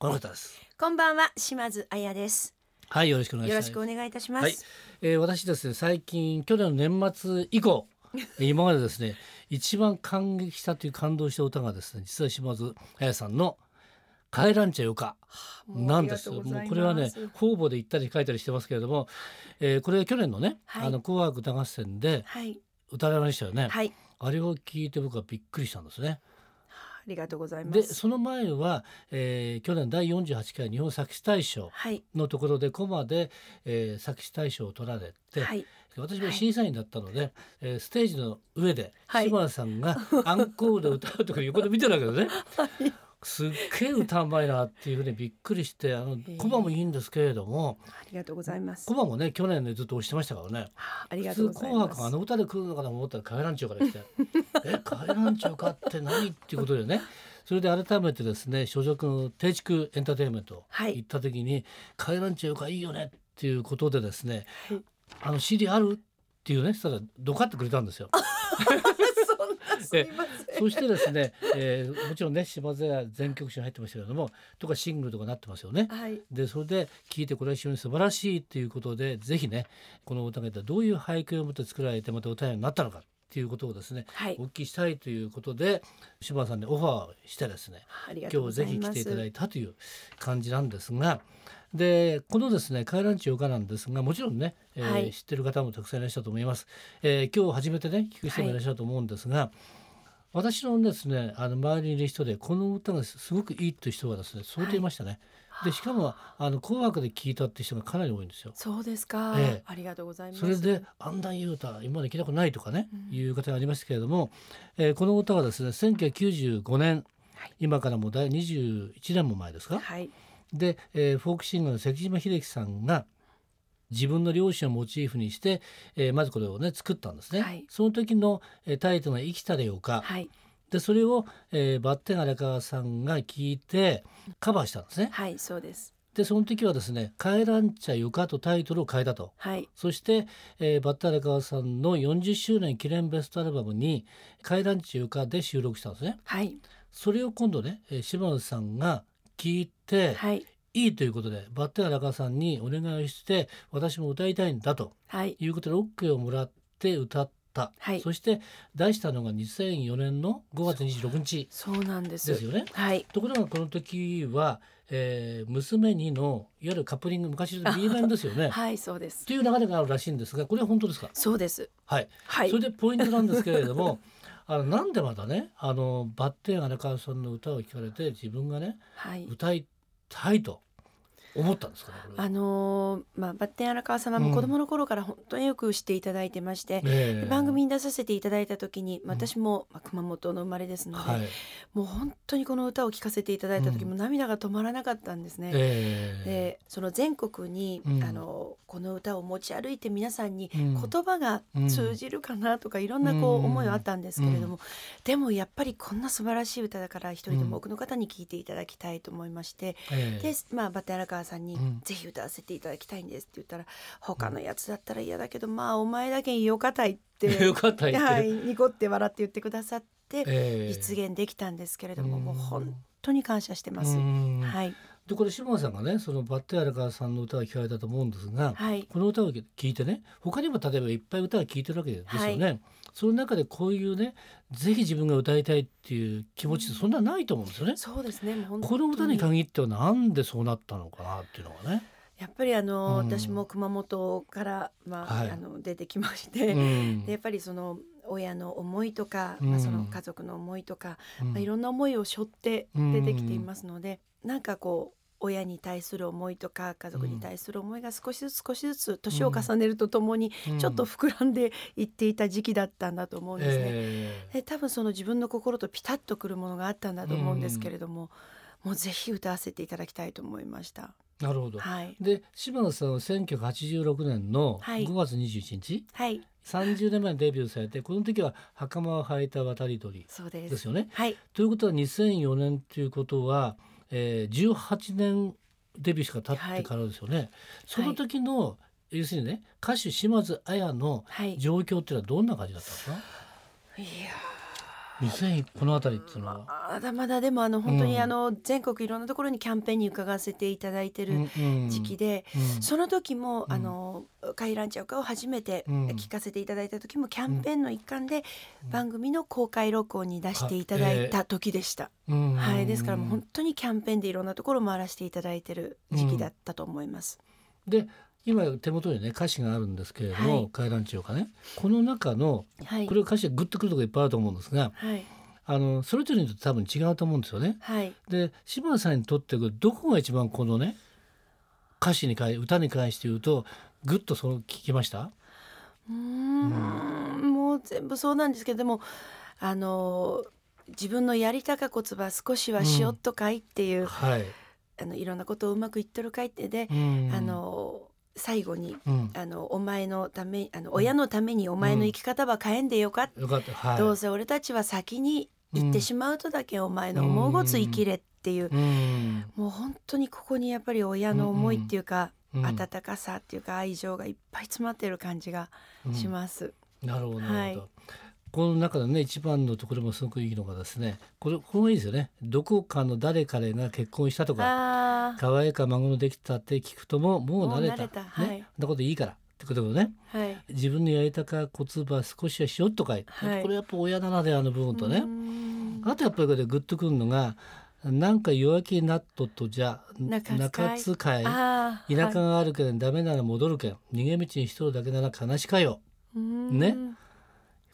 この方です。こんばんは島津彩です。はいよろしくお願いしよます。ろしくお願いいたします、はい、えー私ですね最近去年の年末以降 今までですね一番感激したという感動した歌がですね実は島津彩さんの「帰らんちゃよか」もうなんです。ありがとうございます。もうこれはね方々で言ったり書いたりしてますけれども、えーこれ去年のね「はい。あの紅白歌合戦」ではい。歌われましたよね、はい。あれを聞いて僕はびっくりしたんですね。ありがとうございまですその前は、えー去年第48回日本作詞大賞はい。のところでコマで、えー作詞大賞を取られて、はい。私も審査員だったので、えーステージの上ではい。島田さんがアンコールで歌うとか横で見てるわけですね。すっげえ歌うまいなっていうふうにびっくりしてあのえコマもいいんですけれどもありがとうございますコマもね去年ねずっと押してましたからねあありが普通とうございます紅白あの歌で来るのかなと思ったら「帰らんちゅう」から来て「え帰らんちゅうかって何?」っていうことでねそれで改めてですね所属の定畜エンターテインメントはい行った時に「帰らんちゅうかいいよね」っていうことでですねはい「あの CD ある?」っていうねそしたらドカってくれたんですよ。そんなすみません。そしてですね、えーもちろんね島津屋全曲集に入ってましたけれどもとかシングルとかなってますよね。はい。でそれで聴いてこれは非常に素晴らしいっていうことでぜひねこの歌がどういう背景を持って作られてまた歌になったのかっていうことをですねはい。お聞きしたいということで島田さんにオファーしてですね今日ぜひ来ていただいたという感じなんですがでこのですね「帰らんちよか」なんですがもちろんね、えーはい。知ってる方もたくさんいらっしゃると思います、えー今日初めてね聞く人もいらっしゃると思うんですが、私のですねあの周りにいる人でこの歌がすごくいいという人がですね相当いましたね、でしかもあの紅白で聴いたって人がかなり多いんですよ。そうですか、ええ。ありがとうございます。それで「あんないい歌今まで聞いたことない」とかね、うん。いう方がありましたけれども、えーこの歌はですね1995年、はい。今からもう第21年も前ですか、はい。で、えーフォークシンガーの関島秀樹さんが自分の両親をモチーフにして、えーまずこれをね作ったんですね。はい。その時の、えータイトルが「生きたれよか」はいでそれを、えーバッテン荒川さんが聞いてカバーしたんですね。はいそうですでその時はですね「帰らんちゃよか」とタイトルを変えたと。はいそして、えーバッテン荒川さんの40周年記念ベストアルバムに「帰らんちゃよか」で収録したんですね。はいそれを今度ね、えー島津さんが聞いて、はいいいということでバッテン荒川さんにお願いをして私も歌いたいんだとはいいうことで OK をもらって歌った、はい。そして出したのが2004年の5月26日そうなんです。ですよね。はい。ところがこの時は、えー娘にのいわゆるカップリング昔の B 面ですよね。はいそうです。という流れがあるらしいんですがこれは本当ですか？そうです。はい、はい。それでポイントなんですけれども あのなんでまたねあのバッテン荒川さんの歌を聞かれて自分がねはい。歌いたいと思ったんですか？ねあのーまあ、バッテン荒川様も子供の頃から本当によくしていただいてまして、ええ。番組に出させていただいた時にん。私も、まあ、熊本の生まれですので、はい。もう本当にこの歌を聴かせていただいた時うん。も涙が止まらなかったんですね。ええ。でその全国に、うん。あのこの歌を持ち歩いて皆さんにうん。言葉が通じるかなとかいろんなこううん思いはあったんですけれども、でもやっぱりこんな素晴らしい歌だから一人でうん。も多くの方に聴いていただきたいと思いまして、ええ。で、まあ、バッテン荒川さんにうん「ぜひ歌わせていただきたいんです」って言ったら「他のやつだったら嫌だけどまあお前だけよかたい」ってよかったはい、ニコって笑って言ってくださってええ。実現できたんですけれども、うんもう本当に感謝してます。うん。はい、でこれ島田さんがねそのバッテン荒川さんの歌を聞かれたと思うんですが、はい、この歌を聴いてね他にも例えばいっぱい歌を聴いてるわけですよね、その中でこういうねぜひ自分が歌いたいっていう気持ちってそんなないと思うんですよね、そうですね。この歌に限ってはなんでそうなったのかなっていうのがね、やっぱりあの、うん。私も熊本からまあ、はい。あの出てきまして、うん。でやっぱりその親の思いとか、うん。まあその家族の思いとか、うん。まあいろんな思いを背負って出てきていますので、なんかこう親に対する思いとか家族に対する思いが少しずつ少しずつ年を重ねるとともにちょっと膨らんでいっていた時期だったんだと思うんですね。えで多分その自分の心とピタッとくるものがあったんだと思うんですけれども、もうぜひ歌わせていただきたいと思いました。なるほど。はい。で柴野さんは1986年のはい5月21日、はい、30年前にデビューされてこの時は袴を履いた渡り鳥そうです。ですよね。はい、ということは2004年ということは、えー、18年デビューしか経ってからですよね。その時の、要するにね歌手島津亜矢のはい。い状況っていうのはどんな感じだったんですか？や2000この辺りっていうのは。まだまだでもあの本当うん。にあの全国いろんなところにキャンペーンに伺わせていただいてる時期で、うん。その時も、うん。あの「カイランチャオカ」を初めてうん。聞かせていただいた時もキャンペーンの一環でうん。番組の公開録音に出していただいた時でした。うん。はい、ですからもう本当にキャンペーンでいろんなところ回らせていただいてる時期だったと思います。で今手元にね歌詞があるんですけれどもはい「回覧地よかね。この中のはい。これ歌詞でグッとくるところいっぱいあると思うんですがはい。あのそれぞれにとって多分違うと思うんですよね。はい。で柴田さんにとってどこが一番このね歌詞に関歌に関して言うとグッとその聞きました？うーん。もう全部そうなんですけどでもあの自分のやりたかこつば少しはしよっとかいっていう、はい。あのいろんなことをうまくいっとるかいってで、うん。あの最後にうん。あのお前のためあの親のためにお前の生き方は変えんでよか、った。はい。どうせ俺たちは先に行ってしまうとだけお前の思うごつ生きれっていう、うん。もう本当にここにやっぱり親の思いっていうか、うん。温かさっていうか愛情がいっぱい詰まってる感じがします。なるほどなるほど。はいこの中でね一番のところもすごくいいのがですねこれこれがいいですよね。どこかの誰彼が結婚したとか可愛いか孫のできたって聞くとももう慣れた。ね、はい。なこといいから。ってことでね。はい。自分のやりたか骨葉少しはしよっとかい、はい。これやっぱ親ならではの部分とね。あとやっぱりこれでグッとくるのがなんか弱気になっとっとじゃ中使い。中使い。ああ田舎があるけどダメなら戻るけん。逃げ道にしとるだけなら悲しかよ。ねね。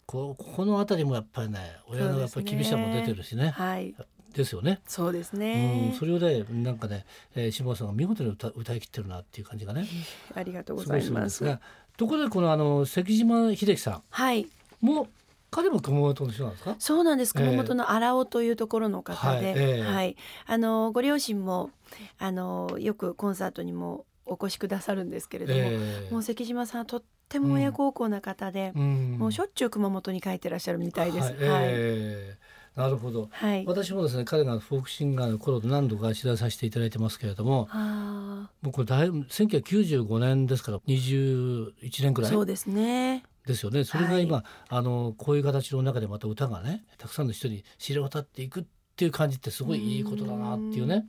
ここの辺りもやっぱりね親のやっぱり厳しさも出てるしねはい。ですよね。そうですうん、ね。それをねなんかね、えー、下田さんが見事に歌歌い切ってるなっていう感じがねありがとうございます。すがところでこのあの関島秀樹さはい。んも彼も熊本の人なんですか？そうなんです。ええ熊本の荒尾というところの方はいで、ええはい。あのご両親もあのよくコンサートにもお越しくださるんですけれども、ええもう関島さんはとっても親孝行な方で、うんもうしょっちゅう熊本に帰ってらっしゃるみたいです。はいはい。ええなるほどはい。私もですね彼がフォークシンガーの頃何度か取材させていただいてますけれどもあもうこれだいぶ1995年ですから21年くあ、らい？そうですね。ですよねそれが今、あのこういう形の中でまた歌がねたくさんの人に知れ渡っていくっていう感じってすごいいいことだなっていうね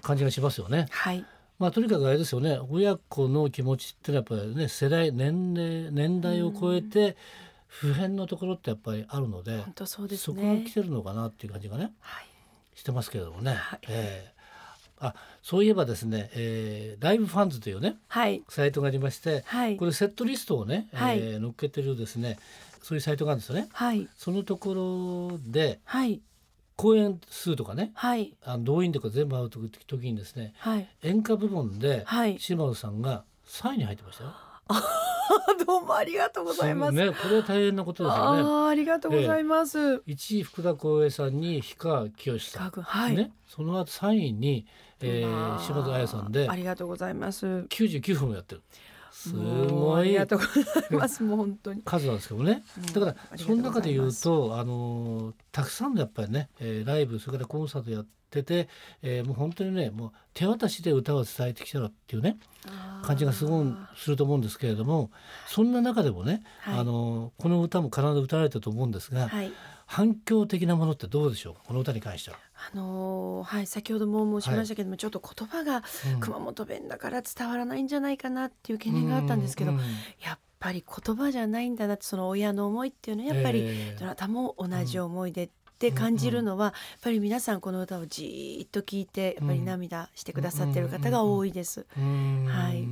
感じがしますよね。はい。まあとにかくあれですよね親子の気持ちってのはやっぱりね世代年齢年代を超えて普遍のところってやっぱりあるので、本当そうですそこがね来。てるのかなっていう感じがねはい。してますけれどもね。はいええあそういえばですね、えーライブファンズというねはい。サイトがありましてはいこ。れセットリストをね、はいえー載っけてるですねそういうサイトがあるんですよね。はい。そのところではい。公演数とかねはい。あの動員とか全部会う時時にですねはい。演歌部門ではい。島津さんが3位に入ってましたよ。どうもありがとうございます。ねこれは大変なことですよね。ああ、ありがとうございます。1位福田光栄さんに氷川きよしさん、はい。ね、その後3位に、えー、島津彩さんでありがとうございます。99分もやってるすごいありがとうございます。もう本当に。数なんですけどねうんだからその中で言うとあのーたくさんのやっぱりね、えーライブそれからコンサートやってて、えーもう本当にねもう手渡しで歌を伝えてきたらっていうね感じがすごいすると思うんですけれどもそんな中でもね、はいあのーこの歌も必ず歌われたと思うんですが、はい。反響的なものってどうでしょう？かこの歌に関しては。あのーはい先ほども申しましたけども、ちょっと言葉がうん。熊本弁だから伝わらないんじゃないかなっていう懸念があったんですけど、うん。やっぱり言葉じゃないんだなってその親の思いっていうのはやっぱり、えーどなたも同じ思いでって感じるのは、やっぱり皆さんこの歌をじーっと聞いてやっぱり涙してくださってる方が多いです。うん。はい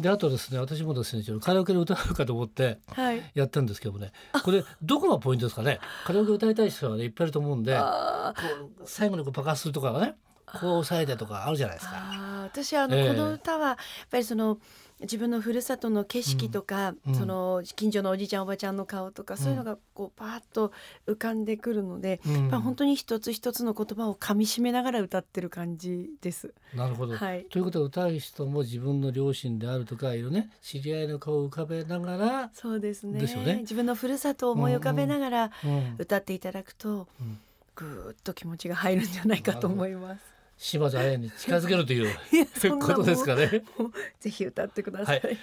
であとですね私もですねちょっとカラオケで歌うかと思ってはい。やったんですけどもねこれどこがポイントですかね？カラオケ歌いたい人はねいっぱいいると思うんでこあう最後にこう爆発するとかねこう押さえてとかあるじゃないですか。あ私あの、ええこの歌はやっぱりその自分のふるさとの景色とか、うん。その近所のおじいちゃんおばちゃんの顔とか、そういうのがこうパーッと浮かんでくるので、うん。まあ本当に一つ一つの言葉を噛み締めながら歌ってる感じです。なるほど、はい。ということは歌う人も自分の両親であるとかいろね知り合いの顔を浮かべながら、そうですね。ね。自分のふるさとを思い浮かべながらうん。歌っていただくと、うん。ぐーっと気持ちが入るんじゃないかと思います。島津綾に近づけるという ことですかね。ぜひ歌ってください。はい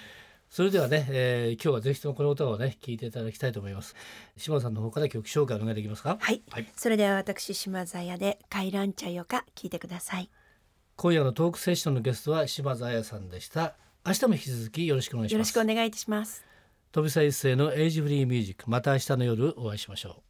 それではね、えー今日はぜひともこの歌をね聞いていただきたいと思います。島津さんの方から曲紹介お願いできますか？はい、はいそれでは私島津彩で回覧茶よか聞いてください。今夜のトークセッションのゲストは島津綾さんでした。明日も引き続きよろしくお願いします。よろしくお願いいたします。飛び一世のエイジフリーミュージックまた明日の夜お会いしましょう。